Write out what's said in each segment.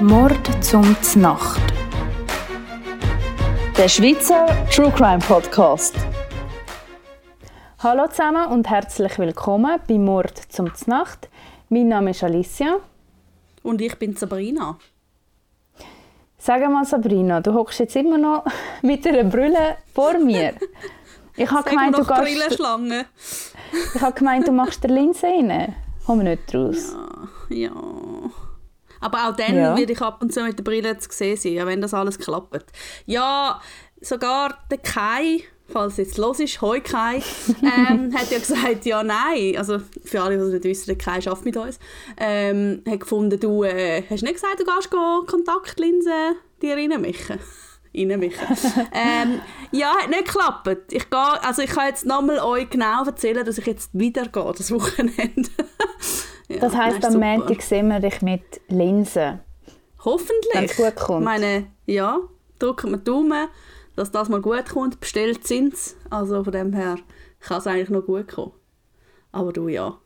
Mord zum Znacht. Der Schweizer True Crime Podcast. Hallo zusammen und herzlich willkommen bei Mord zum Znacht. Mein Name ist Alicia. Und ich bin Sabrina. Sag mal, Sabrina, du hockst jetzt immer noch mit einer Brille vor mir. Ich habe gemeint, du gehst. Ich habe gemeint, du machst der Linse rein. Kommen wir nicht raus. Ja, ja. Aber auch dann ja. werde ich ab und zu mit der Brille zu sehen sein, wenn das alles klappt. Ja, sogar der Kai, falls es jetzt los ist, Hoi Kai, ähm, hat ja gesagt, ja, nein. Also für alle, die nicht wissen, der Kai arbeitet mit uns. Ähm, hat gefunden, du äh, hast nicht gesagt, du gehst Kontaktlinsen dir reinmischen reinmischen. ähm, ja, hat nicht geklappt. Ich, gehe, also ich kann jetzt nochmal euch genau erzählen, dass ich jetzt wieder gehe, das Wochenende. ja, das heisst, am Montag sehen wir dich mit Linsen. Hoffentlich. Wenn es gut kommt. Ich meine, ja, drücken wir Daumen, dass das mal gut kommt. Bestellt sind Also von dem her kann es eigentlich noch gut kommen. Aber du ja.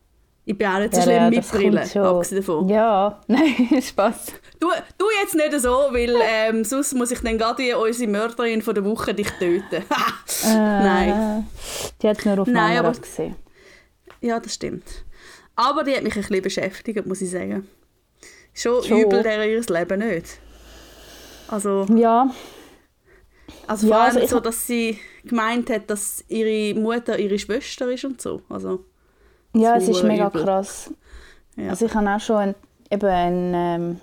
Ich bin auch nicht so ja, schlimm ja, mit Brille, abgesehen davon. Ja, nein, Spaß. Du, du jetzt nicht so, weil ähm, sonst muss ich dann gerade unsere Mörderin von der Woche dich töten. äh, nein. Die hat nur auf Nein, aber, gesehen. Ja, das stimmt. Aber die hat mich ein bisschen beschäftigt, muss ich sagen. Schon, Schon. übel der ihr Leben nicht. Also... Ja. Also vor ja, allem also so, dass sie gemeint hat, dass ihre Mutter ihre Schwester ist und so. Also... Ja, es ist mega übel. krass. Ja. Also ich habe auch schon ein, eben einen ähm,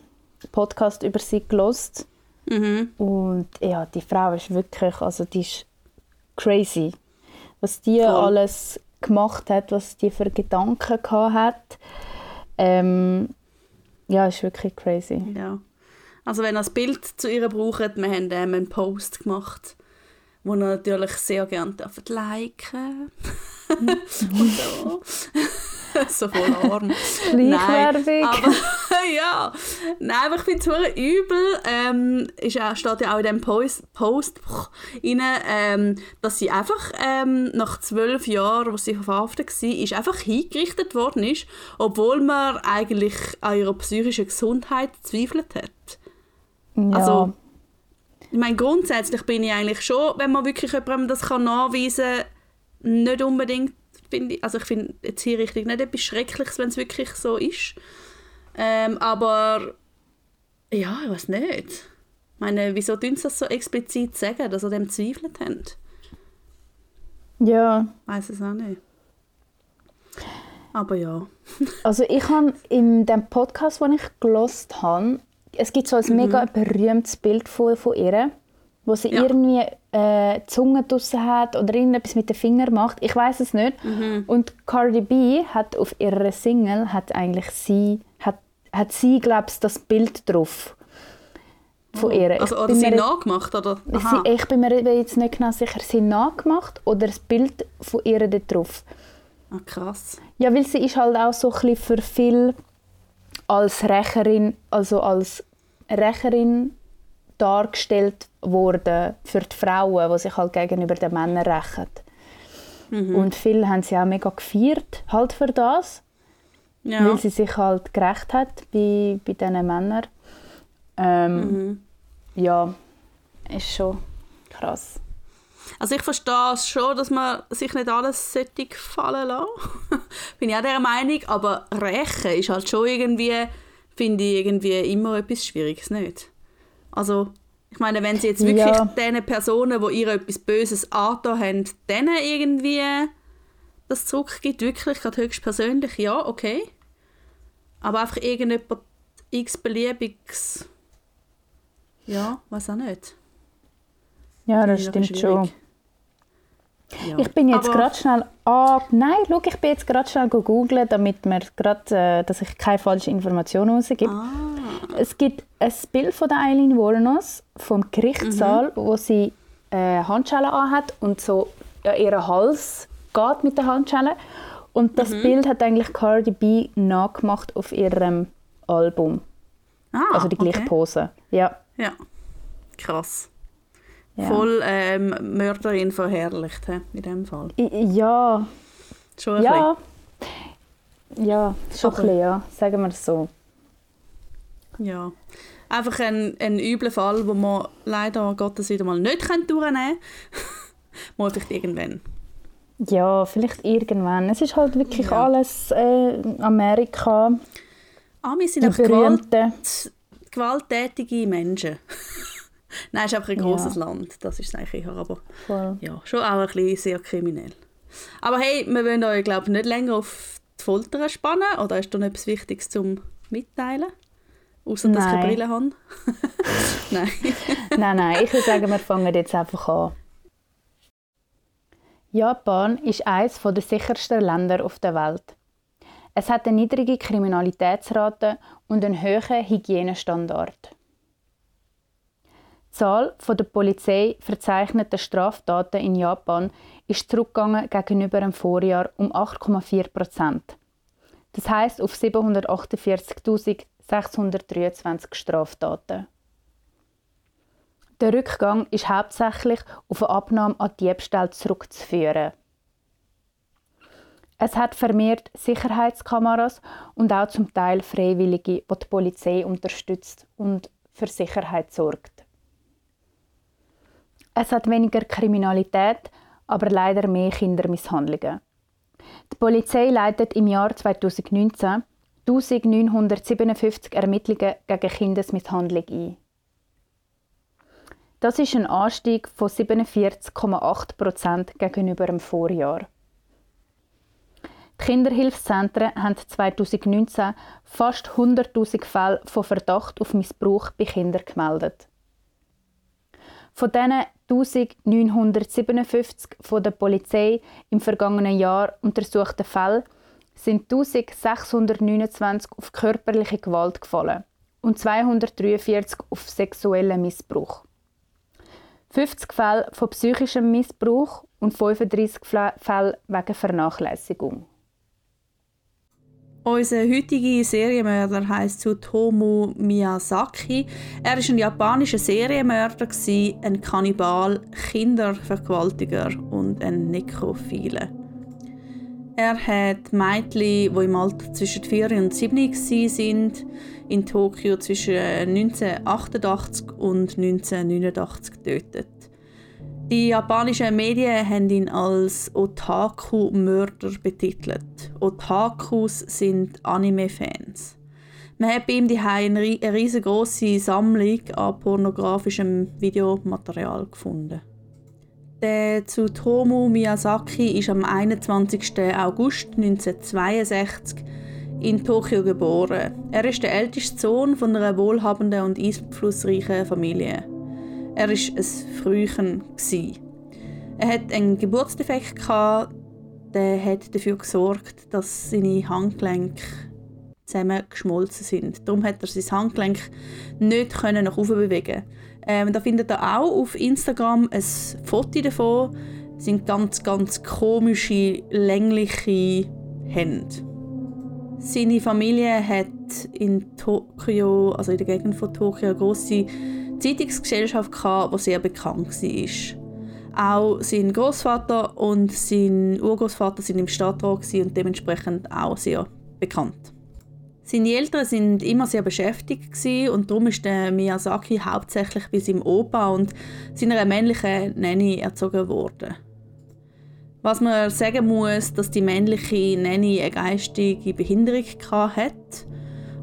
Podcast über sie gelost mhm. und ja, die Frau ist wirklich, also die ist crazy, was die Voll. alles gemacht hat, was die für Gedanken hat. Ähm, ja, ist wirklich crazy. Ja. Also wenn ihr das Bild zu ihr braucht, wir haben ähm, einen Post gemacht, wo ihr natürlich sehr gerne liken und so. so voll arm. Nein, aber ja, nein, aber ich finde es übel. Ähm, ist auch, steht ja auch in dem Post, Post rein, ähm, dass sie einfach ähm, nach zwölf Jahren, wo sie verhaftet war, ist einfach hingerichtet worden ist, obwohl man eigentlich an ihrer psychischen Gesundheit zweifelt hat. Ja. Also, ich meine, grundsätzlich bin ich eigentlich schon, wenn man wirklich jemandem das kann nachweisen kann, nicht unbedingt, finde ich, also ich finde jetzt hier richtig nicht etwas Schreckliches, wenn es wirklich so ist. Ähm, aber ja, ich weiß nicht. Ich meine, wieso tun sie das so explizit sagen, dass sie dem zweifelt haben? Ja. Ich weiß es auch nicht. Aber ja. also ich habe in dem Podcast, den ich gelost habe, es gibt so ein mhm. mega berühmtes Bild von, von ihr, wo sie ja. irgendwie äh, die Zunge draussen hat oder irgendetwas mit den Fingern macht. Ich weiß es nicht. Mhm. Und Cardi B hat auf ihrer Single hat eigentlich sie hat, hat sie glaube das Bild drauf von oh. ihr. Also, oder sie nachgemacht oder? Sie, ich bin mir jetzt nicht genau sicher, sie nachgemacht oder das Bild von ihr dort drauf. Ah, krass. Ja, weil sie ist halt auch so ein bisschen für viel als Rächerin, also als Rächerin dargestellt worden für die Frauen, die sich halt gegenüber den Männern rächen. Mhm. Und viele haben sie auch mega gefeiert halt für das, ja. weil sie sich halt gerecht hat bei, bei diesen Männern. Ähm, mhm. Ja, ist schon krass. Also ich verstehe es schon, dass man sich nicht alles sollte gefallen lassen. Bin ich auch der Meinung, aber rächen ist halt schon irgendwie, finde ich irgendwie immer etwas Schwieriges, nicht? Also, ich meine, wenn sie jetzt wirklich ja. den Personen, die ihr etwas Böses angetan haben, denen irgendwie das zurückgibt, wirklich gerade höchst persönlich, ja, okay. Aber einfach irgendjemand x-beliebiges, ja, weiß auch nicht. Ja, das stimmt schon. Ja. Ich bin jetzt gerade schnell ah, nein, schau, ich bin jetzt gerade schnell googeln, damit mir gerade, äh, dass ich keine falschen Informationen rausgebe. Ah. Es gibt ein Bild von der Eileen Warnos vom Gerichtssaal, mhm. wo sie äh, Handschellen anhat und so ja, ihren Hals geht mit der Handschelle. Und das mhm. Bild hat eigentlich Cardi B nachgemacht auf ihrem Album. Ah, also die gleiche okay. Pose. Ja. Ja, krass. Ja. Voll ähm, Mörderin verherrlicht, he, in dem Fall. Ja. Schon ein ja. Ja, schon ein bisschen, ja. Sagen wir es so. Ja, einfach ein, ein übler Fall, wo man leider Gottes wieder mal nicht durchnehmen kann. mal vielleicht irgendwann. Ja, vielleicht irgendwann. Es ist halt wirklich ja. alles äh, Amerika. Ah, wir sind auch Gewalt, gewalttätige Menschen. Nein, es ist einfach ein großes ja. Land. Das ist es eigentlich eher, aber Voll. ja, schon auch ein bisschen sehr kriminell. Aber hey, wir wollen euch, glaube nicht länger auf die Folter spannen. Oder ist da noch etwas Wichtiges zum Mitteilen? Außer dass ich keine Brille habe. nein. nein, nein. Ich würde sagen, wir fangen jetzt einfach an. Japan ist eines der sichersten Länder auf der Welt. Es hat eine niedrige Kriminalitätsrate und einen hohen Hygienestandard. Die Zahl der Polizei verzeichneten Straftaten in Japan ist zurückgegangen gegenüber dem Vorjahr um 8,4 Prozent. Das heißt auf 748.623 Straftaten. Der Rückgang ist hauptsächlich auf eine Abnahme an Diebstahl zurückzuführen. Es hat vermehrt Sicherheitskameras und auch zum Teil Freiwillige, die die Polizei unterstützt und für Sicherheit sorgt. Es hat weniger Kriminalität, aber leider mehr Kindermisshandlungen. Die Polizei leitet im Jahr 2019 1957 Ermittlungen gegen Kindesmisshandlung ein. Das ist ein Anstieg von 47,8 Prozent gegenüber dem Vorjahr. Die Kinderhilfszentren haben 2019 fast 100.000 Fälle von Verdacht auf Missbrauch bei Kindern gemeldet. Von diesen 1957 von der Polizei im vergangenen Jahr untersuchten Fällen sind 1629 auf körperliche Gewalt gefallen und 243 auf sexuellen Missbrauch. 50 Fälle von psychischem Missbrauch und 35 Fälle wegen Vernachlässigung. Unser heutiger Serienmörder heißt Tsutomu Miyazaki. Er ist ein japanischer Serienmörder, ein Kannibal, Kindervergewaltiger und ein Nekrophile. Er hat Mädchen, die im Alter zwischen 4 und 7 waren, in Tokio zwischen 1988 und 1989 getötet. Die japanischen Medien haben ihn als Otaku-Mörder betitelt. Otakus sind Anime-Fans. Man hat bei ihm die eine riesengroße Sammlung an pornografischem Videomaterial gefunden. Der Tsutomu Miyazaki ist am 21. August 1962 in Tokio geboren. Er ist der älteste Sohn von einer wohlhabenden und einflussreichen Familie. Er war ein Frühchen. Er hatte einen Geburtsdefekt, der hat dafür gesorgt, dass seine Handgelenke zusammengeschmolzen sind. Darum hat er sein Handgelenk nicht nach oben bewegen. Ähm, da findet ihr auch auf Instagram ein Foto davon. Das sind ganz, ganz komische, längliche Hände. Seine Familie hat in Tokio, also in der Gegend von Tokio, eine grosse Zeitungsgesellschaft, die sehr bekannt war. Auch sein Großvater und sein Urgroßvater sind im Stadtrat und dementsprechend auch sehr bekannt. Seine Eltern sind immer sehr beschäftigt und darum ist Miyazaki hauptsächlich bei seinem Opa und seiner männlichen Nanny erzogen worden. Was man sagen muss, dass die männliche Nanny eine geistige Behinderung hatte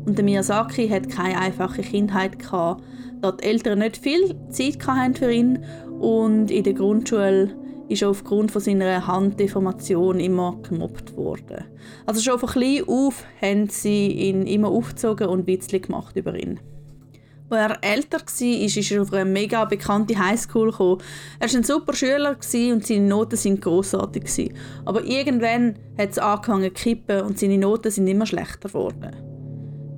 und der Miyazaki hat keine einfache Kindheit gehabt, da die Eltern nicht viel Zeit hatten für ihn und in der Grundschule ist er aufgrund von seiner Handdeformation immer gemobbt worden. Also schon von klein auf haben sie ihn immer aufgezogen und Witzli gemacht über ihn. Als er älter war, ist er auf eine mega bekannte Highschool gekommen. Er war ein super Schüler und seine Noten waren grossartig. Aber irgendwann hat es angefangen zu kippen und seine Noten sind immer schlechter geworden.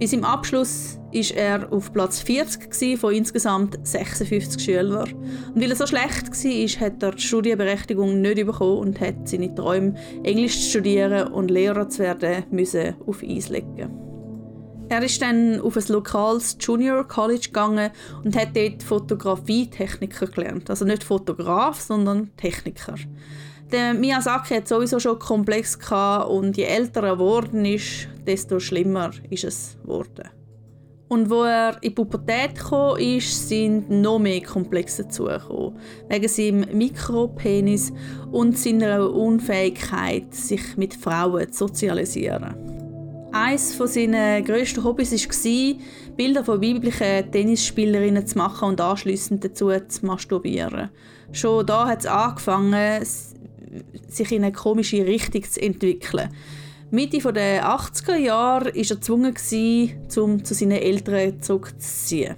Bis im Abschluss ist er auf Platz 40 von insgesamt 56 Schülern. Und weil er so schlecht war, hat er die Studienberechtigung nicht bekommen und hat seine Träume, Englisch zu studieren und Lehrer zu werden, müssen auf Eis legen. Er ist dann auf ein lokales Junior College gegangen und hat dort Fotografietechniker gelernt. Also nicht Fotograf, sondern Techniker. Der Miyazaki hat sowieso schon komplex und je älter er geworden ist, desto schlimmer ist es geworden. Und wo er in die Pubertät kam, ist, sind noch mehr Komplexe dazugekommen. Wegen seinem Mikropenis und seiner Unfähigkeit, sich mit Frauen zu sozialisieren. Eines seiner grössten Hobbys war, Bilder von weiblichen Tennisspielerinnen zu machen und anschließend dazu zu masturbieren. Schon da hat es angefangen, sich in eine komische Richtung zu entwickeln. Mitte der 80er Jahre war er gezwungen, um zu seinen Eltern zurückzuziehen.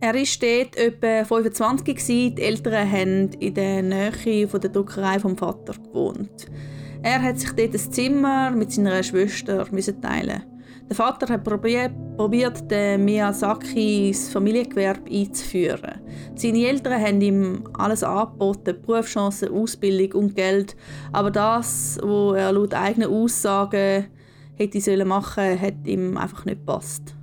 Er war dort etwa 25, die Eltern haben in der Nähe der Druckerei vom Vater gewohnt. Er hat sich dort ein Zimmer mit seiner Schwester teilen der Vater hat probiert, den Miyazaki ins Familiengewerbe einzuführen. Seine Eltern haben ihm alles angeboten, Berufschancen, Ausbildung und Geld. Aber das, was er laut eigenen Aussagen hätte machen sollen, hat ihm einfach nicht gepasst.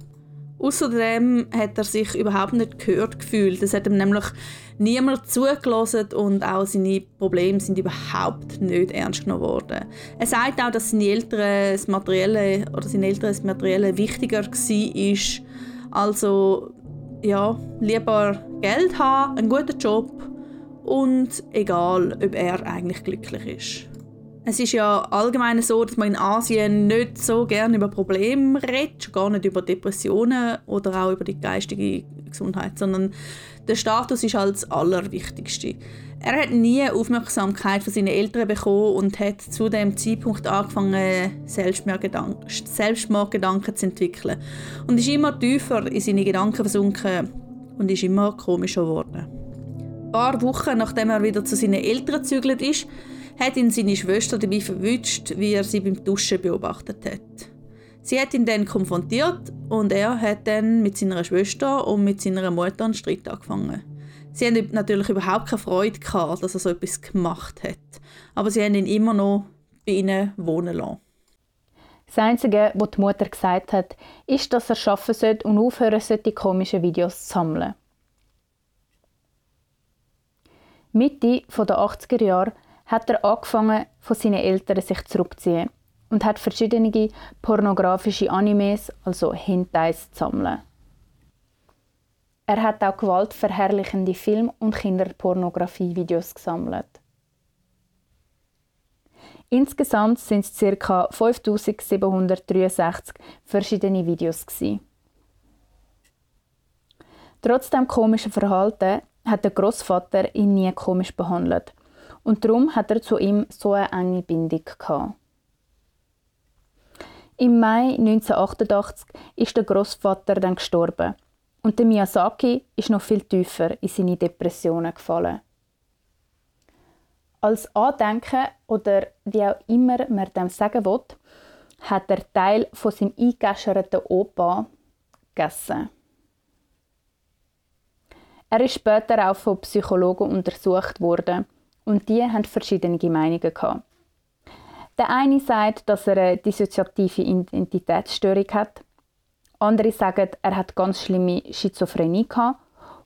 Außerdem hat er sich überhaupt nicht gehört gefühlt. Es hat ihm nämlich niemand zugelassen und auch seine Probleme sind überhaupt nicht ernst genommen worden. Er sagt auch, dass seine Eltern das Materielle oder seine Eltern das Materielle wichtiger war. Also ja, lieber Geld haben, einen guten Job und egal, ob er eigentlich glücklich ist. Es ist ja allgemein so, dass man in Asien nicht so gerne über Probleme redet, gar nicht über Depressionen oder auch über die geistige Gesundheit, sondern der Status ist das Allerwichtigste. Er hat nie Aufmerksamkeit von seinen Eltern bekommen und hat zu dem Zeitpunkt angefangen, Selbstmordgedanken, Selbstmordgedanken zu entwickeln. Und ist immer tiefer in seine Gedanken versunken und ist immer komischer geworden. Ein paar Wochen nachdem er wieder zu seinen Eltern gezügelt ist, hat ihn seine Schwester dabei verwünscht, wie er sie beim Duschen beobachtet hat. Sie hat ihn dann konfrontiert und er hat dann mit seiner Schwester und mit seiner Mutter einen Streit angefangen. Sie haben natürlich überhaupt keine Freude gehabt, dass er so etwas gemacht hat. Aber sie haben ihn immer noch bei ihnen wohnen lassen. Das Einzige, was die Mutter gesagt hat, ist, dass er arbeiten sollte und aufhören sollte, komische Videos zu sammeln. Mitte der 80er Jahre hat er angefangen, von seinen Eltern sich zurückzuziehen und hat verschiedene pornografische Animes, also Hentais, sammeln. Er hat auch gewaltverherrlichende Film- und Kinderpornografie-Videos gesammelt. Insgesamt sind es ca. 5763 verschiedene Videos. Gewesen. Trotz dem komischen Verhalten hat der Großvater ihn nie komisch behandelt und darum hat er zu ihm so eine enge Bindung gehabt. Im Mai 1988 ist der Großvater dann gestorben und der Miyazaki ist noch viel tiefer in seine Depressionen gefallen. Als Andenken oder wie auch immer man dem sagen will, hat er Teil von seinem eingeäscherten Opa gegessen. Er ist später auch von Psychologen untersucht worden und die haben verschiedene Meinungen gehabt. Der eine sagt, dass er eine dissoziative Identitätsstörung hat. Andere sagen, er hat ganz schlimme Schizophrenie gehabt.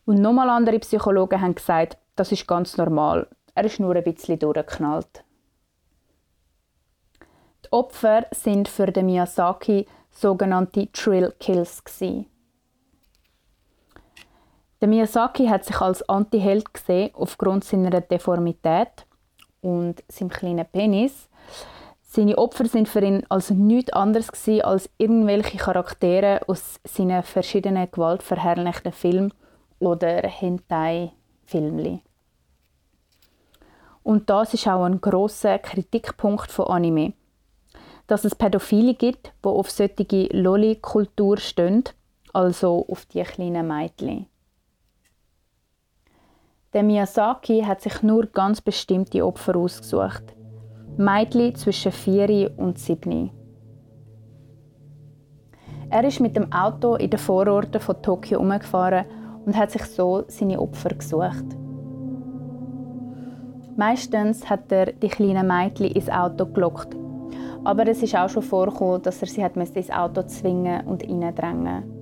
Und nochmal andere Psychologen haben gesagt, das ist ganz normal. Er ist nur ein bisschen durchgeknallt. Die Opfer sind für den Miyazaki sogenannte Trill Kills gewesen. Der Miyazaki hat sich als Anti-Held gesehen aufgrund seiner Deformität und seinem kleinen Penis. Seine Opfer sind für ihn also nichts anderes als irgendwelche Charaktere aus seinen verschiedenen gewaltverherrlichten Filmen oder Hentai-Filmen. Und das ist auch ein großer Kritikpunkt von Anime, dass es Pädophile gibt, die auf solche Lolli-Kultur stehen, also auf die kleinen Mädchen. Der Miyazaki hat sich nur ganz bestimmte Opfer ausgesucht. Mädchen zwischen 4 und 7. Er ist mit dem Auto in den Vororten von Tokio umgefahren und hat sich so seine Opfer gesucht. Meistens hat er die kleinen Mädchen ins Auto gelockt. Aber es ist auch schon vorgekommen, dass er sie ins Auto zwingen und reindrängen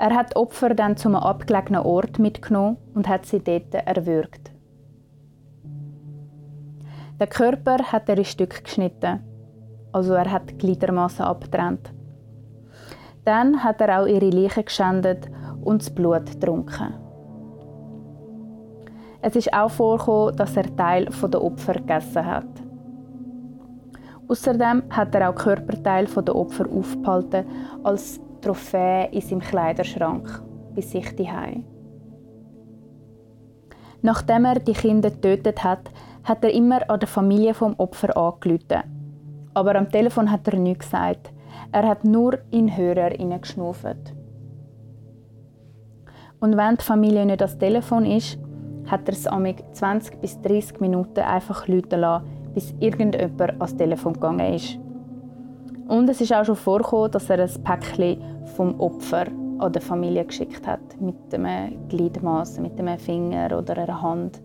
er hat Opfer dann zu einem abgelegenen Ort mitgenommen und hat sie dort erwürgt. Der Körper hat er in Stücke geschnitten, also er hat Gliedermassen abgetrennt. Dann hat er auch ihre Leiche geschändet und das Blut getrunken. Es ist auch vorgekommen, dass er Teil der Opfer gegessen hat. Außerdem hat er auch Körperteile der Opfer aufgehalten als Trophäe in seinem Kleiderschrank bei sich daheim. Nachdem er die Kinder getötet hat, hat er immer an der Familie vom Opfer angerufen. Aber am Telefon hat er nichts gesagt. Er hat nur in Hörer geschnuffelt. Und wenn die Familie nicht das Telefon ist, hat er es amig 20 bis 30 Minuten einfach läuten lassen, bis irgendjemand ans Telefon gegangen ist. Und es ist auch schon vorgekommen, dass er ein Päckchen vom Opfer an die Familie geschickt hat, mit einem Gliedmaß, mit einem Finger oder einer Hand.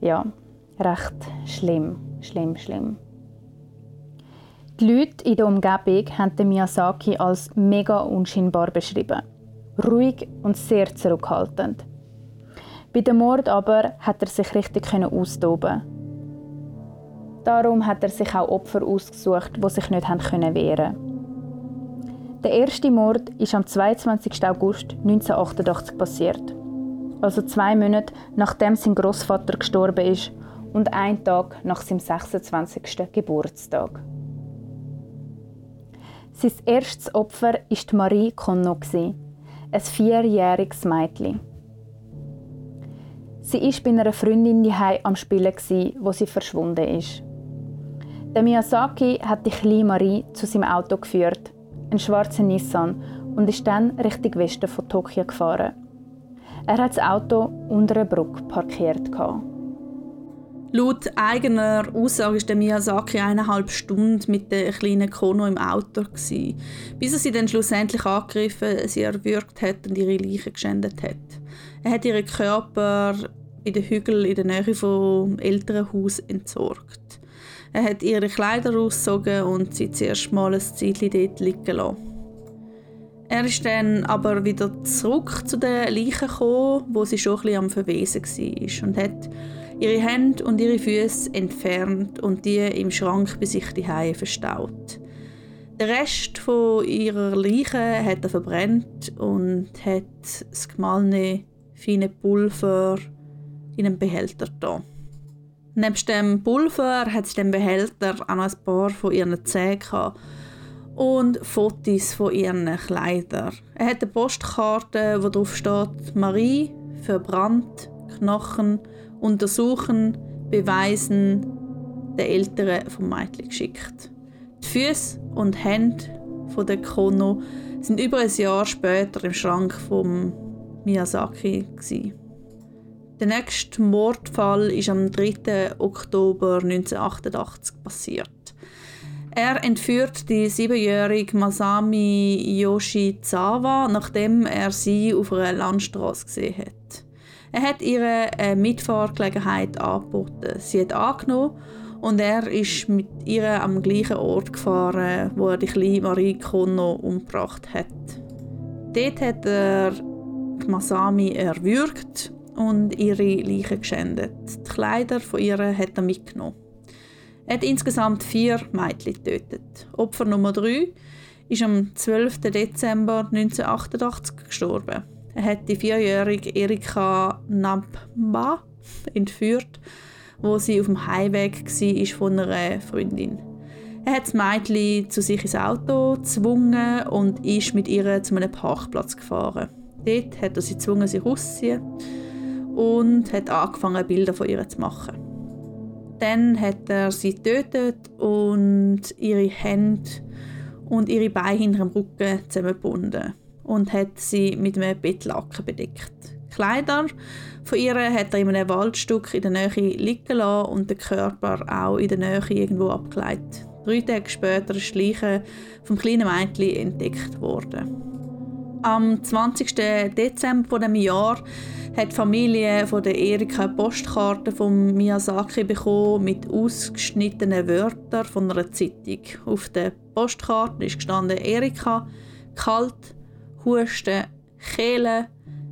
Ja, recht schlimm, schlimm, schlimm. Die Leute in der Umgebung haben Miyazaki als mega unscheinbar beschrieben. Ruhig und sehr zurückhaltend. Bei dem Mord aber hat er sich richtig austoben. Darum hat er sich auch Opfer ausgesucht, die sich nicht wehren können. Der erste Mord ist am 22. August 1988 passiert. Also zwei Monate nachdem sein Großvater gestorben ist und ein Tag nach seinem 26. Geburtstag. Sein erstes Opfer war Marie Conno, ein vierjähriges Mädchen. Sie war bei einer Freundin daheim am Spielen, wo sie verschwunden ist. Der Miyazaki hat die kleine Marie zu seinem Auto geführt, einen schwarzen Nissan, und ist dann Richtung Westen von Tokio gefahren. Er hat das Auto unter einer Brücke parkiert. Laut eigener Aussage war Miyazaki eineinhalb Stunden mit der kleinen Kono im Auto, gewesen, bis er sie dann schlussendlich angegriffen, sie erwürgt hat und ihre Leiche geschändet hat. Er hat ihren Körper bei den Hügeln in der Nähe vom Elternhaus entsorgt. Er hat ihre Kleider ausgezogen und sie zuerst mal ein Zeitchen dort liegen lassen. Er ist dann aber wieder zurück zu den Leichen gekommen, wo sie schon ein bisschen am Verwesen war und hat ihre Hände und ihre Füße entfernt und die im Schrank bei sich die verstaut. Der Rest von ihrer Leiche hat er verbrennt und hat das gemahlene feine Pulver in einem Behälter da. Neben dem Pulver hat sie den Behälter auch noch ein paar von ihren Zähnen und Fotos von ihren Kleidern. Er hat eine Postkarte, wo drauf steht Marie verbrannt Knochen untersuchen, beweisen, den Eltern vom Mädchen geschickt. Die Füße und Hände von der Kono sind über ein Jahr später im Schrank vom Miyazaki. Gewesen. Der nächste Mordfall ist am 3. Oktober 1988 passiert. Er entführt die siebenjährige Masami Yoshizawa, nachdem er sie auf einer Landstraße gesehen hat. Er hat ihr eine Mitfahrgelegenheit angeboten. Sie hat angenommen und er ist mit ihr am gleichen Ort gefahren, wo er die kleine Marie Kono umgebracht hat. Dort hat er Masami erwürgt und ihre Leiche geschändet. Die Kleider von ihr hat er mitgenommen. Er hat insgesamt vier Mädchen getötet. Opfer Nummer drei ist am 12. Dezember 1988 gestorben. Er hat die vierjährige Erika Namba entführt, wo sie auf dem Heimweg war von einer Freundin. Er hat das Mädchen zu sich ins Auto gezwungen und ist mit ihr zu einem Parkplatz gefahren. Dort hat er sie gezwungen, sich auszuziehen und hat angefangen, Bilder von ihr zu machen. Dann hat er sie getötet und ihre Hände und ihre Beine hinter dem Rücken zusammengebunden und hat sie mit einem Bettlaken bedeckt. Kleider von ihr hat er in einem Waldstück in der Nähe liegen lassen und den Körper auch in der Nähe irgendwo abgelegt. Drei Tage später ist Leiche vom kleinen Mädchen entdeckt worden. Am 20. Dezember dieses Jahr hat die Familie von der Erika Postkarte von Miyazaki bekommen mit ausgeschnittenen Wörtern von einer Zeitung. Auf der Postkarte ist gestanden Erika, kalt, Husten, Kehle,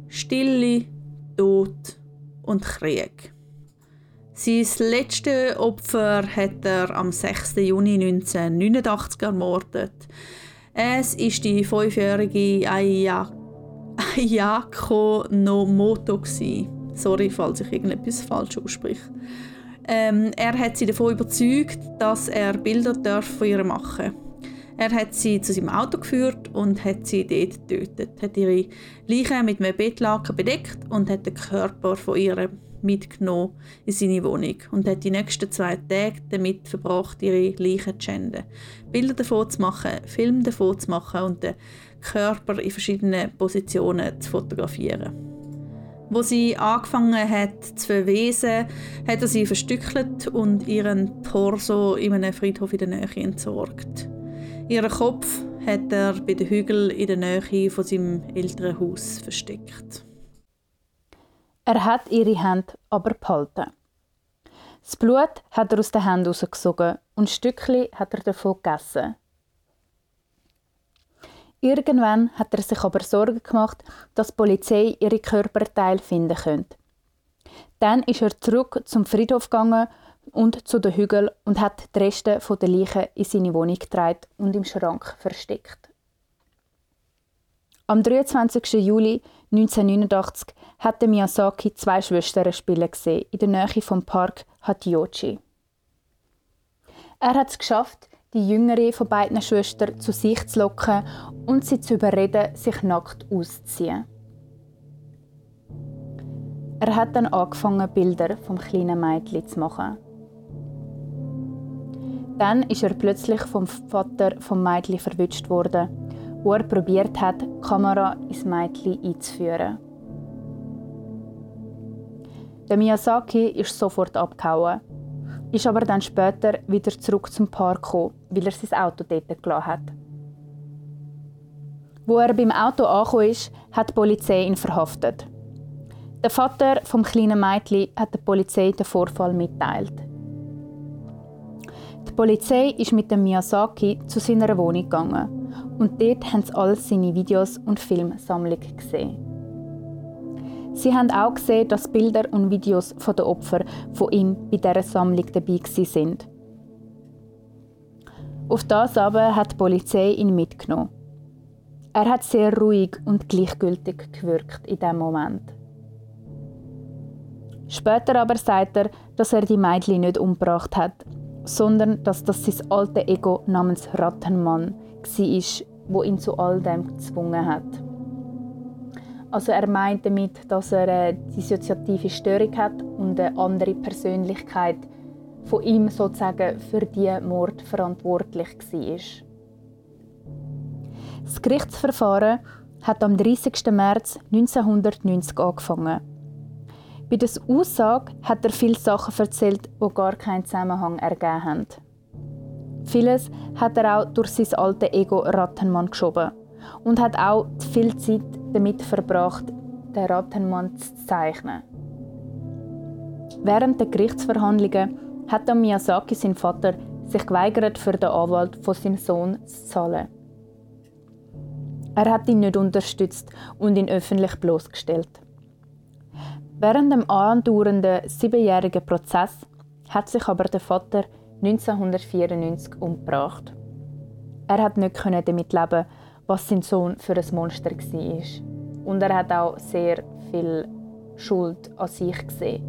Stille, Tod und Krieg. Sein letztes Opfer hat er am 6. Juni 1989 ermordet. Es ist die fünfjährige Ayako no Moto. Sorry, falls ich irgendetwas falsch ausspreche. Ähm, er hat sie davon überzeugt, dass er Bilder darf von ihr machen Er hat sie zu seinem Auto geführt und hat sie dort getötet. Hat ihre Leiche mit einem Bettlaken bedeckt und hat den Körper von ihr mitgenommen in seine Wohnung und hat die nächsten zwei Tage damit verbracht, ihre Leiche zu schänden. Bilder davon zu machen, Filme davon zu machen und den Körper in verschiedenen Positionen zu fotografieren. Wo sie angefangen hat zu verwesen, hat er sie verstückelt und ihren Torso in einem Friedhof in der Nähe entsorgt. Ihren Kopf hat er bei den Hügeln in der Nähe von seinem älteren Haus versteckt. Er hat ihre Hände aber behalten. Das Blut hat er aus den Händen rausgesogen und Stückchen hat er davon gegessen. Irgendwann hat er sich aber Sorgen gemacht, dass die Polizei ihre Körperteile finden könnte. Dann ist er zurück zum Friedhof gegangen und zu den Hügeln und hat die Reste der Leichen in seine Wohnung getragen und im Schrank versteckt. Am 23. Juli 1989 hatte Miyazaki zwei Schwestern spielen gesehen, in der Nähe vom Park Hachioji. Er hat es geschafft, die jüngere von beiden Schwestern zu sich zu locken und sie zu überreden, sich nackt auszuziehen. Er hat dann angefangen, Bilder vom kleinen Mädchen zu machen. Dann ist er plötzlich vom Vater vom Mädchen verwünscht worden, wo er probiert hat, die Kamera ins Mädchen einzuführen. Der Miyazaki ist sofort abgehauen ist aber dann später wieder zurück zum Park gekommen, weil er sein Auto dort gelassen hat. Wo er beim Auto angekommen ist, hat die Polizei ihn verhaftet. Der Vater vom kleinen Mädchen hat der Polizei den Vorfall mitteilt. Die Polizei ist mit dem Miyazaki zu seiner Wohnung gegangen und dort haben sie all seine Videos und Filmsammlung gesehen. Sie haben auch gesehen, dass Bilder und Videos von den Opfern von ihm bei dieser Sammlung dabei sind. Auf das aber hat die Polizei ihn mitgenommen. Er hat sehr ruhig und gleichgültig gewirkt in dem Moment. Später aber sagt er, dass er die Mädchen nicht umgebracht hat, sondern dass das sein alte Ego namens Rattenmann war, wo ihn zu all dem gezwungen hat. Also er meint damit, dass er eine dissoziative Störung hat und eine andere Persönlichkeit von ihm sozusagen für die Mord verantwortlich war. Das Gerichtsverfahren hat am 30. März 1990 angefangen. Bei der Aussage hat er viele Sachen erzählt, die gar keinen Zusammenhang ergeben haben. Vieles hat er auch durch sein alte Ego Rattenmann geschoben und hat auch viel Zeit damit verbracht, den Rattenmann zu zeichnen. Während der Gerichtsverhandlungen hat Miyazaki, sein Vater, sich geweigert, für den Anwalt von seinem Sohn zu zahlen. Er hat ihn nicht unterstützt und ihn öffentlich bloßgestellt. Während dem andauernden siebenjährigen Prozess hat sich aber der Vater 1994 umgebracht. Er hat nicht damit leben, was sein Sohn für ein Monster war. Und er hat auch sehr viel Schuld an sich gesehen.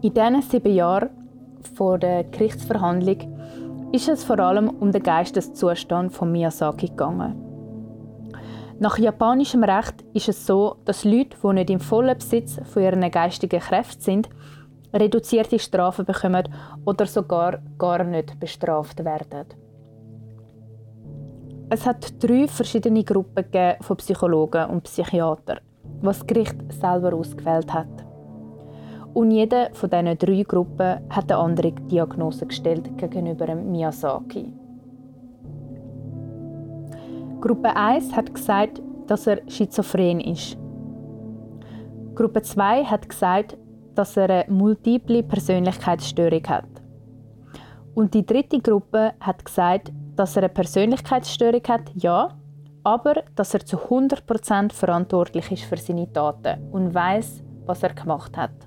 In diesen sieben Jahren vor der Gerichtsverhandlung ist es vor allem um den Geisteszustand von Miyazaki gegangen. Nach japanischem Recht ist es so, dass Leute, die nicht im vollen Besitz von ihren geistigen Kräften sind, reduzierte Strafen bekommen oder sogar gar nicht bestraft werden. Es hat drei verschiedene Gruppen von Psychologen und Psychiatern, was das Gericht selber ausgewählt hat. Und jede von diesen drei Gruppen hat eine andere Diagnose gestellt gegenüber Miyazaki. Gruppe 1 hat gesagt, dass er schizophren ist. Gruppe 2 hat gesagt, dass er eine multiple Persönlichkeitsstörung hat. Und die dritte Gruppe hat gesagt, dass er eine Persönlichkeitsstörung hat, ja, aber dass er zu 100% verantwortlich ist für seine Taten und weiß, was er gemacht hat.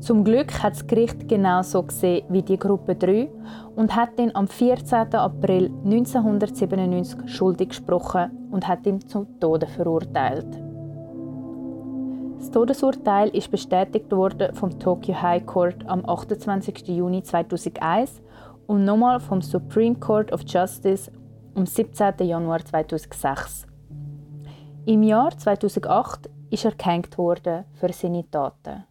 Zum Glück hat das Gericht genau so gesehen wie die Gruppe 3 und hat ihn am 14. April 1997 schuldig gesprochen und hat ihn zum Tode verurteilt. Das Todesurteil ist bestätigt worden vom Tokyo High Court am 28. Juni 2001 und nochmal vom Supreme Court of Justice am 17. Januar 2006. Im Jahr 2008 ist er gehängt worden für seine Taten.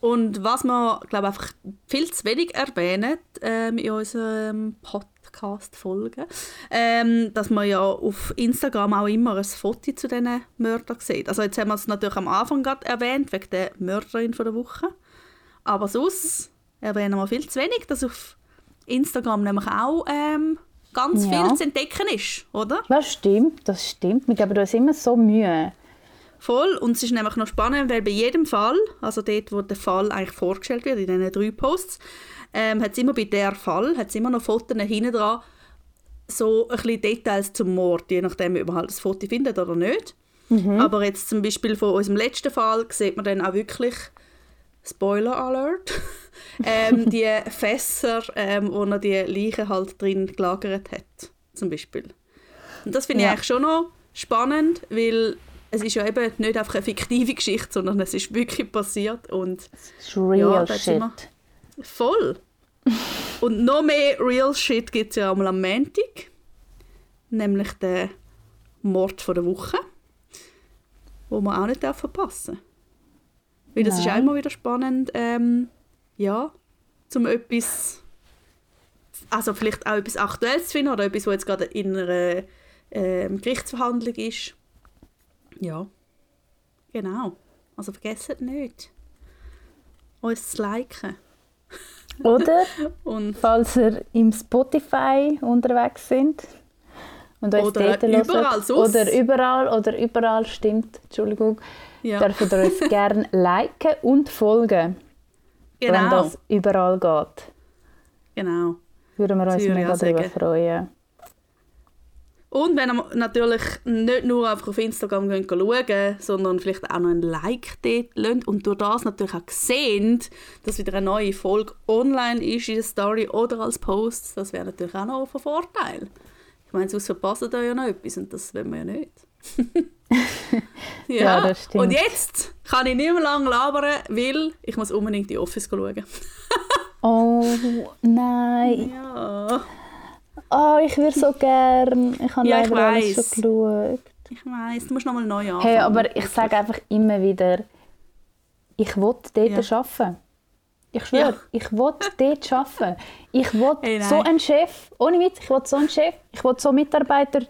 Und was wir, glaube einfach viel zu wenig erwähnen ähm, in unserem Podcast-Folgen, ähm, dass man ja auf Instagram auch immer ein Foto zu diesen Mördern sieht. Also jetzt haben wir es natürlich am Anfang gerade erwähnt, wegen der Mörderin von der Woche. Aber sonst erwähnen wir viel zu wenig, dass auf Instagram nämlich auch ähm, ganz ja. viel zu entdecken ist, oder? Das stimmt, das stimmt. Wir geben uns immer so Mühe. Voll. Und es ist nämlich noch spannend, weil bei jedem Fall, also dort, wo der Fall eigentlich vorgestellt wird, in diesen drei Posts, ähm, hat es immer bei der Fall, hat immer noch Fotos hinten dran, so ein bisschen Details zum Mord, je nachdem, ob man halt das Foto findet oder nicht. Mhm. Aber jetzt zum Beispiel von unserem letzten Fall sieht man dann auch wirklich, Spoiler Alert, ähm, die Fässer, ähm, wo er die Leiche halt drin gelagert hat, zum Beispiel. Und das finde ich eigentlich schon noch spannend, weil es ist ja eben nicht einfach eine fiktive Geschichte, sondern es ist wirklich passiert und es ist real ja, shit. voll. und noch mehr real shit gibt es ja einmal am Montag, nämlich den Mord von der Woche, wo man auch nicht verpassen darf. Weil das Nein. ist auch immer wieder spannend, ähm, ja, zum etwas, also vielleicht auch etwas Aktuelles zu finden oder etwas, was jetzt gerade in einer äh, Gerichtsverhandlung ist ja, genau. Also vergesst nicht, uns zu liken. Oder, und falls ihr im Spotify unterwegs sind und uns oder überall sonst. Oder überall, oder überall, stimmt, Entschuldigung, ja. dürft ihr uns gerne liken und folgen, genau. wenn das überall geht. Genau. Würden wir uns mega darüber freuen. Und wenn ihr natürlich nicht nur einfach auf Instagram schauen sondern vielleicht auch noch ein Like dort lasst und durch das natürlich auch seht, dass wieder eine neue Folge online ist in der Story oder als Post, das wäre natürlich auch noch von Vorteil. Ich meine, sonst verpassen da ja noch etwas und das wollen wir ja nicht. ja, ja, das stimmt. Und jetzt kann ich nicht mehr lange labern, weil ich muss unbedingt die Office schauen. oh nein. Ja. Oh, ich würde so gern. Ich habe ja, leider alles schon geschaut. Ich weiß, du musst nochmal neu anfangen. Hey, aber ich sage einfach immer wieder, ich will dort ja. arbeiten. Ich schwöre, ja. ich will dort arbeiten. Ich will hey, so einen Chef, ohne Witz, ich will so einen Chef, ich will so Mitarbeiter.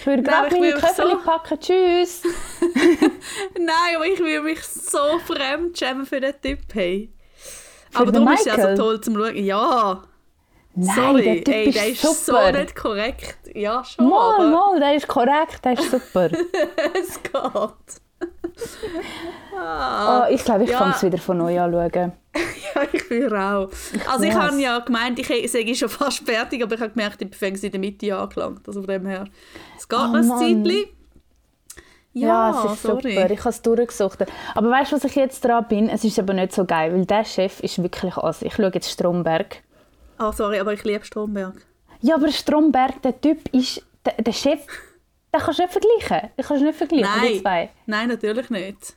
Ich würde gerade meine Köffe so... packen, tschüss. Nein, aber ich würde mich so fremd schämen für den Typ. Hey. aber du bist ja so toll zum Schauen. Ja. Nein, Sorry, der Typ ey, ist der ist super. so nicht korrekt. Ja, schon. Mal, aber... mal, der ist korrekt, der ist super. es geht. ah, oh, ich glaube, ich ja. fange es wieder von neu an schauen. ja, ich will auch. Also ich habe ja gemeint, ich sage schon fast fertig, aber ich habe gemerkt, ich bin in der Mitte angelangt. Also von dem her, es geht oh, noch ein Zeitchen. Ja, ja, es ist sorry. super. Ich habe es durchgesucht. Aber weißt du, was ich jetzt dran bin? Es ist aber nicht so geil, weil der Chef ist wirklich also Ich schaue jetzt Stromberg. Ah, oh, sorry, aber ich liebe Stromberg. Ja, aber Stromberg, der Typ ist... Der, der Chef... Den kannst du nicht vergleichen. Den kannst du nicht vergleichen, Nein. die zwei. Nein, natürlich nicht.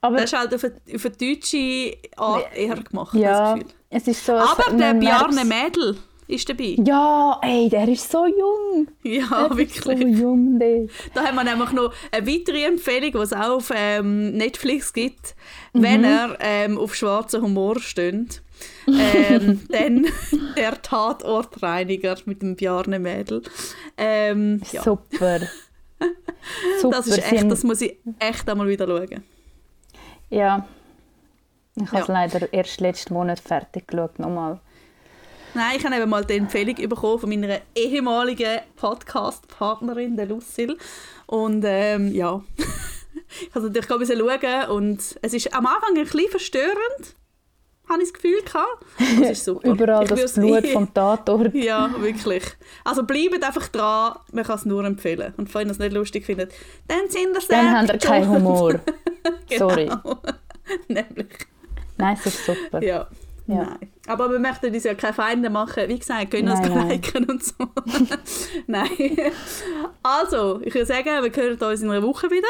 Aber das ist halt auf eine, auf eine deutsche Art eher gemacht, ja, es ist so... Aber der Bjarne Mädel ist dabei. Ja, ey, der ist so jung. Ja, der wirklich. So jung, der. Da haben wir nämlich noch eine weitere Empfehlung, die es auch auf ähm, Netflix gibt, mhm. wenn er ähm, auf schwarzen Humor steht ähm, dann der Tatortreiniger mit dem Bjarne Mädel. Ähm, ja. Super. Super. Das ist echt, das muss ich echt einmal wieder schauen. Ja. Ich habe es ja. leider erst letzten Monat fertig geschaut, nochmal. Nein, ich habe eben mal die Empfehlung bekommen von meiner ehemaligen Podcast-Partnerin, der Lucille. Und ähm, ja, ich habe natürlich schauen und es ist am Anfang ein bisschen verstörend, habe ich das Gefühl gehabt. Das ist super. Überall ich das Blut vom Tatort. ja, wirklich. Also bleibt einfach dran, man kann es nur empfehlen. Und wenn ihr es nicht lustig findet, dann sind ihr Dann habt ihr keinen Humor. genau. Sorry. Nämlich. Nein, es ist super. Ja. ja. Nein. Aber wir möchten uns ja keine Feinde machen. Wie gesagt, können uns liken und so. nein. Also, ich würde sagen, wir hören uns in einer Woche wieder.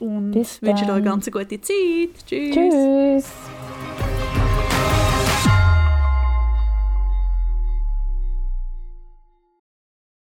Und Bis wünschen euch eine ganz gute Zeit. Tschüss. Tschüss.